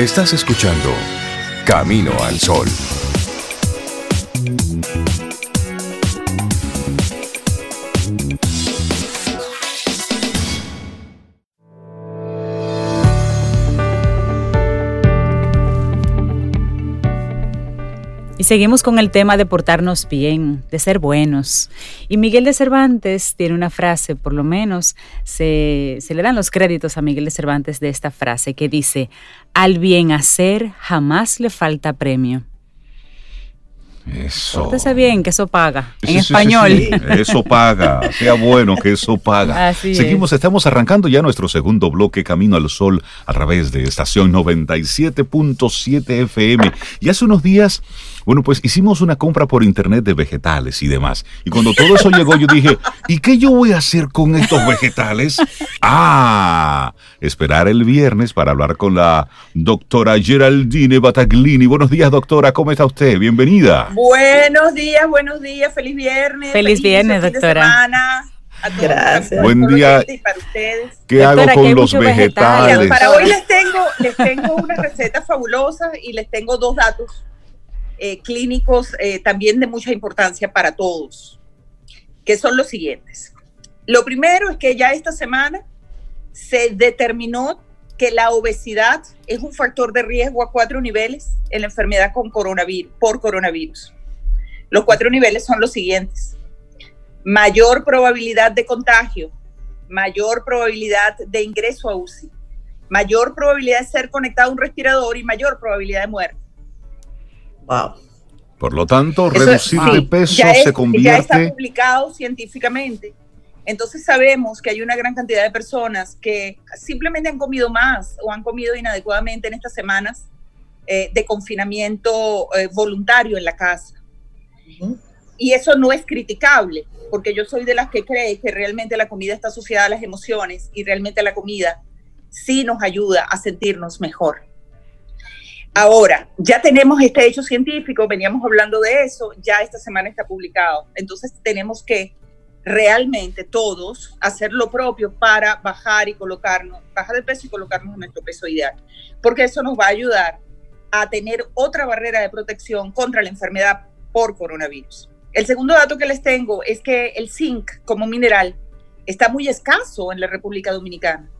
Estás escuchando Camino al Sol. Y seguimos con el tema de portarnos bien, de ser buenos. Y Miguel de Cervantes tiene una frase, por lo menos se, se, le dan los créditos a Miguel de Cervantes de esta frase que dice, al bien hacer jamás le falta premio. Eso. Pórtese bien, que eso paga. en español. eso paga. Sea bueno, que eso paga. Así Seguimos, estamos arrancando ya nuestro segundo bloque Camino al Sol a través de estación 97.7 FM. Y hace unos días bueno, pues hicimos una compra por internet de vegetales y demás. Y cuando todo eso llegó, yo dije, ¿y qué yo voy a hacer con estos vegetales? Ah, esperar el viernes para hablar con la doctora Geraldine Bataglini. Buenos días, doctora, ¿cómo está usted? Bienvenida. Buenos días, buenos días, feliz viernes. Feliz, viernes, doctora. Gracias. Buen día. para ustedes. ¿Qué hago con los vegetales? Para hoy les tengo, les tengo una receta fabulosa y les tengo dos datos eh, clínicos eh, también de mucha importancia para todos, que son los siguientes. Lo primero es que ya esta semana se determinó que la obesidad es un factor de riesgo a cuatro niveles en la enfermedad con coronavirus, por coronavirus. Los cuatro niveles son los siguientes. Mayor probabilidad de contagio, mayor probabilidad de ingreso a UCI, mayor probabilidad de ser conectado a un respirador y mayor probabilidad de muerte. Por lo tanto, reducir de peso se convierte. Ya está publicado científicamente. Entonces sabemos que hay una gran cantidad de personas que simplemente han comido más o han comido inadecuadamente en estas semanas eh, de confinamiento eh, voluntario en la casa. Y eso no es criticable, porque yo soy de las que cree que realmente la comida está asociada a las emociones y realmente la comida sí nos ayuda a sentirnos mejor. Ahora, ya tenemos este hecho científico, veníamos hablando de eso, ya esta semana está publicado. Entonces tenemos que realmente todos hacer lo propio para bajar y colocarnos, bajar de peso y colocarnos en nuestro peso ideal, porque eso nos va a ayudar a tener otra barrera de protección contra la enfermedad por coronavirus. El segundo dato que les tengo es que el zinc como mineral está muy escaso en la República Dominicana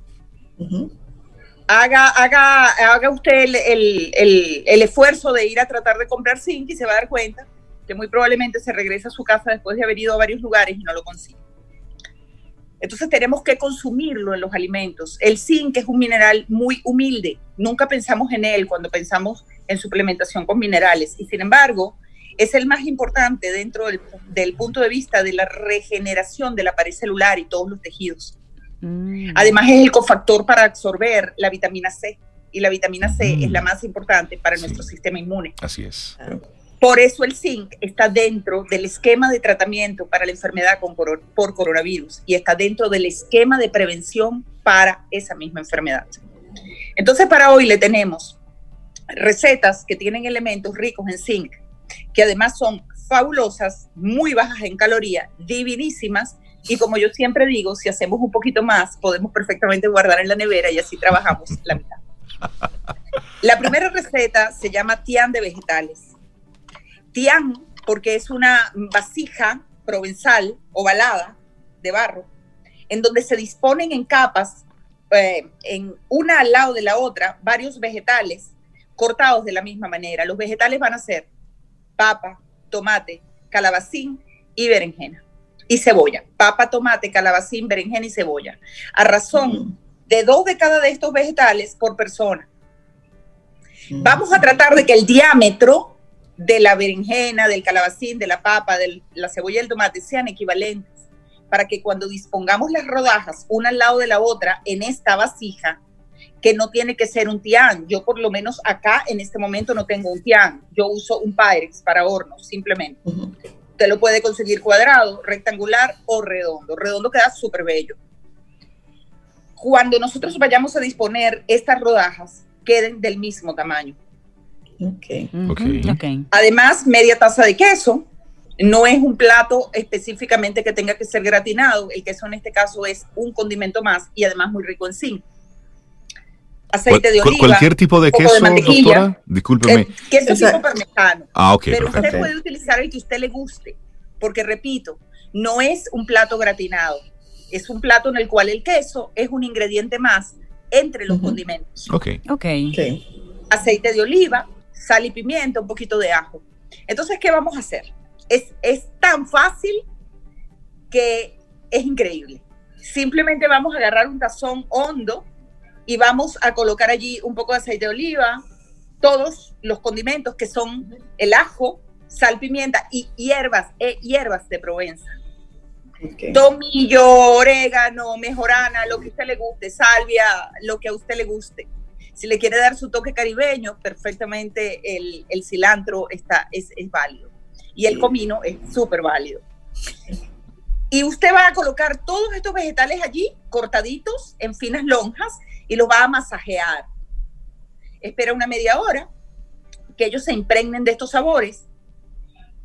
haga, haga, haga usted el, esfuerzo de ir a tratar de comprar zinc y se va a dar cuenta que muy probablemente se regresa a su casa después de haber ido a varios lugares y no lo consigue. Entonces tenemos que consumirlo en los alimentos. El zinc es un mineral muy humilde. Nunca pensamos en él cuando pensamos en suplementación con minerales. Y sin embargo, es el más importante dentro del, del punto de vista de la regeneración de la pared celular y todos los tejidos. Mm. Además es el cofactor para absorber la vitamina C y la vitamina C es la mm. más importante para nuestro sistema inmune. Así es. Por eso el zinc está dentro del esquema de tratamiento para la enfermedad por coronavirus y está dentro del esquema de prevención para esa misma enfermedad. Entonces para hoy le tenemos recetas que tienen elementos ricos en zinc, que además son fabulosas, muy bajas en caloría, divinísimas y como yo siempre digo, si hacemos un poquito más, podemos perfectamente guardar en la nevera y así trabajamos la mitad. La primera receta se llama tian de vegetales. Tian, porque es una vasija provenzal ovalada de barro, en donde se disponen en capas, eh, en una al lado de la otra, varios vegetales cortados de la misma manera. Los vegetales van a ser papa, tomate, calabacín y berenjena y cebolla. Papa, tomate, calabacín, berenjena y cebolla. A razón de dos de cada de estos vegetales por persona. Vamos a tratar de que el diámetro de la berenjena, del calabacín, de la papa, de la cebolla y el tomate sean equivalentes para que cuando dispongamos las rodajas una al lado de la otra en esta vasija, que no tiene que ser un tian. Yo por lo menos acá en este momento no tengo un tian. Yo uso un Pyrex para hornos, simplemente. Usted lo puede conseguir cuadrado, rectangular o redondo. Redondo queda súper bello. Cuando nosotros vayamos a disponer estas rodajas, queden del mismo tamaño. Okay. Okay. Además, media taza de queso. No es un plato específicamente que tenga que ser gratinado. El queso en este caso es un condimento más y además muy rico en zinc. Aceite de oliva. Cualquier tipo de queso, doctora. Discúlpeme. El queso tipo parmesano. Ah, ok. Pero perfecto. usted puede utilizar el que usted le guste, porque repito, no es un plato gratinado, es un plato en el cual el queso es un ingrediente más entre los condimentos. Ok. Ok. Ok. Aceite de oliva, sal y pimienta, un poquito de ajo. Entonces, ¿qué vamos a hacer? Es, es tan fácil que es increíble. Simplemente vamos a agarrar un tazón hondo y vamos a colocar allí un poco de aceite de oliva, todos los condimentos que son el ajo, sal, pimienta y hierbas, eh, hierbas de Provenza. ok. Tomillo, orégano, mejorana, lo que a usted le guste, salvia, lo que a usted le guste. Si le quiere dar su toque caribeño, perfectamente el, el cilantro está, es, es válido. Y el comino es súper válido. Y usted va a colocar todos estos vegetales allí, cortaditos en finas lonjas, y los va a masajear. Espera una media hora que ellos se impregnen de estos sabores.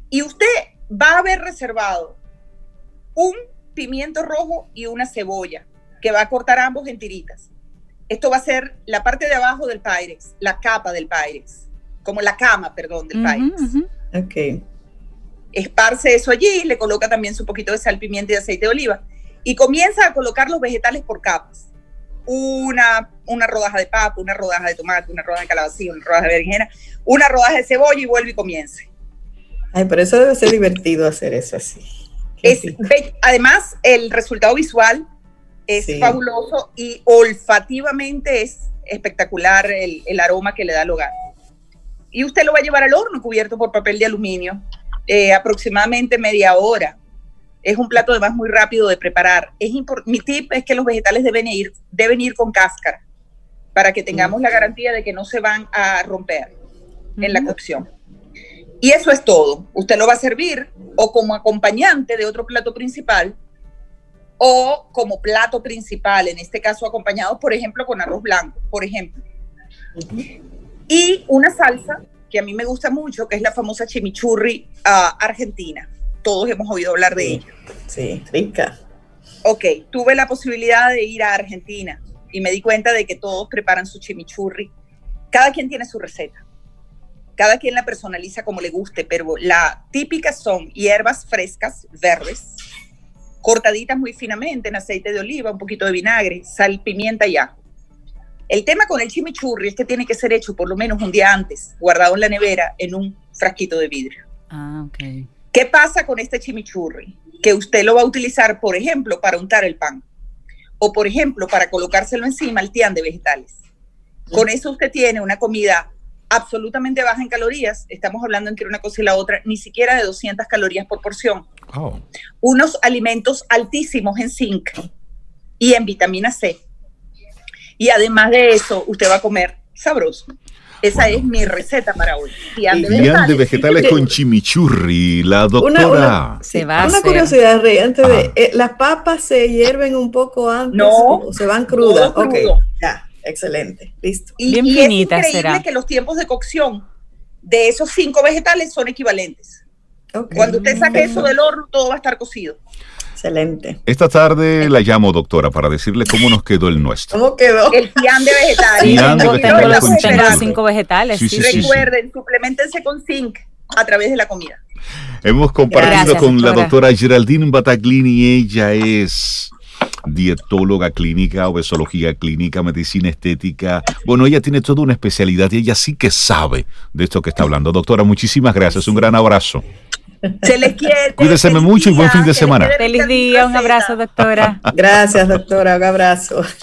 Y usted va a haber reservado un pimiento rojo y una cebolla, que va a cortar ambos en tiritas. Esto va a ser la parte de abajo del Pyrex, la capa del Pyrex, como la cama, perdón, del Ujú, Pyrex. ujú. Ok. Esparce eso allí, le coloca también su poquito de sal, pimienta y aceite de oliva y comienza a colocar los vegetales por capas. Una, una rodaja de papa, una rodaja de tomate, una rodaja de calabacín, una rodaja de berenjena, una rodaja de cebolla y vuelve y comience. Ay, pero eso debe ser divertido hacer eso así. Es, además, el resultado visual es Sí. fabuloso y olfativamente es espectacular el, el aroma que le da al hogar. Y usted lo va a llevar al horno cubierto por papel de aluminio, eh, aproximadamente media hora. Es un plato además muy rápido de preparar. Es mi tip es que los vegetales deben ir, deben ir con cáscara para que tengamos la garantía de que no se van a romper en la cocción. Y eso es todo. Usted lo va a servir o como acompañante de otro plato principal o como plato principal, en este caso acompañado, por ejemplo, con arroz blanco, por ejemplo. Y una salsa que a mí me gusta mucho, que es la famosa chimichurri ah, argentina. Todos hemos oído hablar de ella. Sí, rica. Ok, tuve la posibilidad de ir a Argentina y me di cuenta de que todos preparan su chimichurri. Cada quien tiene su receta. Cada quien la personaliza como le guste, pero la típica son hierbas frescas, verdes, cortaditas muy finamente en aceite de oliva, un poquito de vinagre, sal, pimienta y ajo. El tema con el chimichurri es que tiene que ser hecho por lo menos un día antes, guardado en la nevera en un frasquito de vidrio. Ah, ok. ¿Qué pasa con este chimichurri? Que usted lo va a utilizar, por ejemplo, para untar el pan. O, por ejemplo, para colocárselo encima al tian de vegetales. Con eso usted tiene una comida absolutamente baja en calorías. Estamos hablando entre una cosa y la otra, ni siquiera de 200 calorías por porción. Oh. Unos alimentos altísimos en zinc y en vitamina C. Y además de eso, usted va a comer sabroso. Esa Bueno. es mi receta para hoy. Tian de Y Vian de vegetales. vegetales con chimichurri, la Una- doctora. una- Se Sí, va a Una curiosidad, Rey, antes de, Ajá. eh, ¿las papas se hierven un poco antes No, o se van crudas? todo Ok, crudo. ya, excelente, listo. Y, Bien y finita es increíble será. que los tiempos de cocción de esos cinco vegetales son equivalentes. Cuando usted saque eso del horno, todo va a estar cocido. Excelente. Esta tarde la llamo, doctora, para decirle cómo nos quedó el nuestro. ¿Cómo quedó? El pian de vegetales. Pian de vegetales con tengo los cinco vegetales. Sí, sí. sí, sí. Recuerden, suplementense con zinc a través de la comida. Hemos compartido Gracias, con la doctora. doctora Geraldine Bataglini. Ella es dietóloga clínica, obesología clínica, medicina estética. Bueno, ella tiene toda una especialidad y ella sí que sabe de esto que está hablando. Doctora, muchísimas gracias. Un gran abrazo. Se les quiere. Cuídese feliz mucho y buen fin de semana. Feliz día, un abrazo, doctora. Gracias, doctora, un abrazo.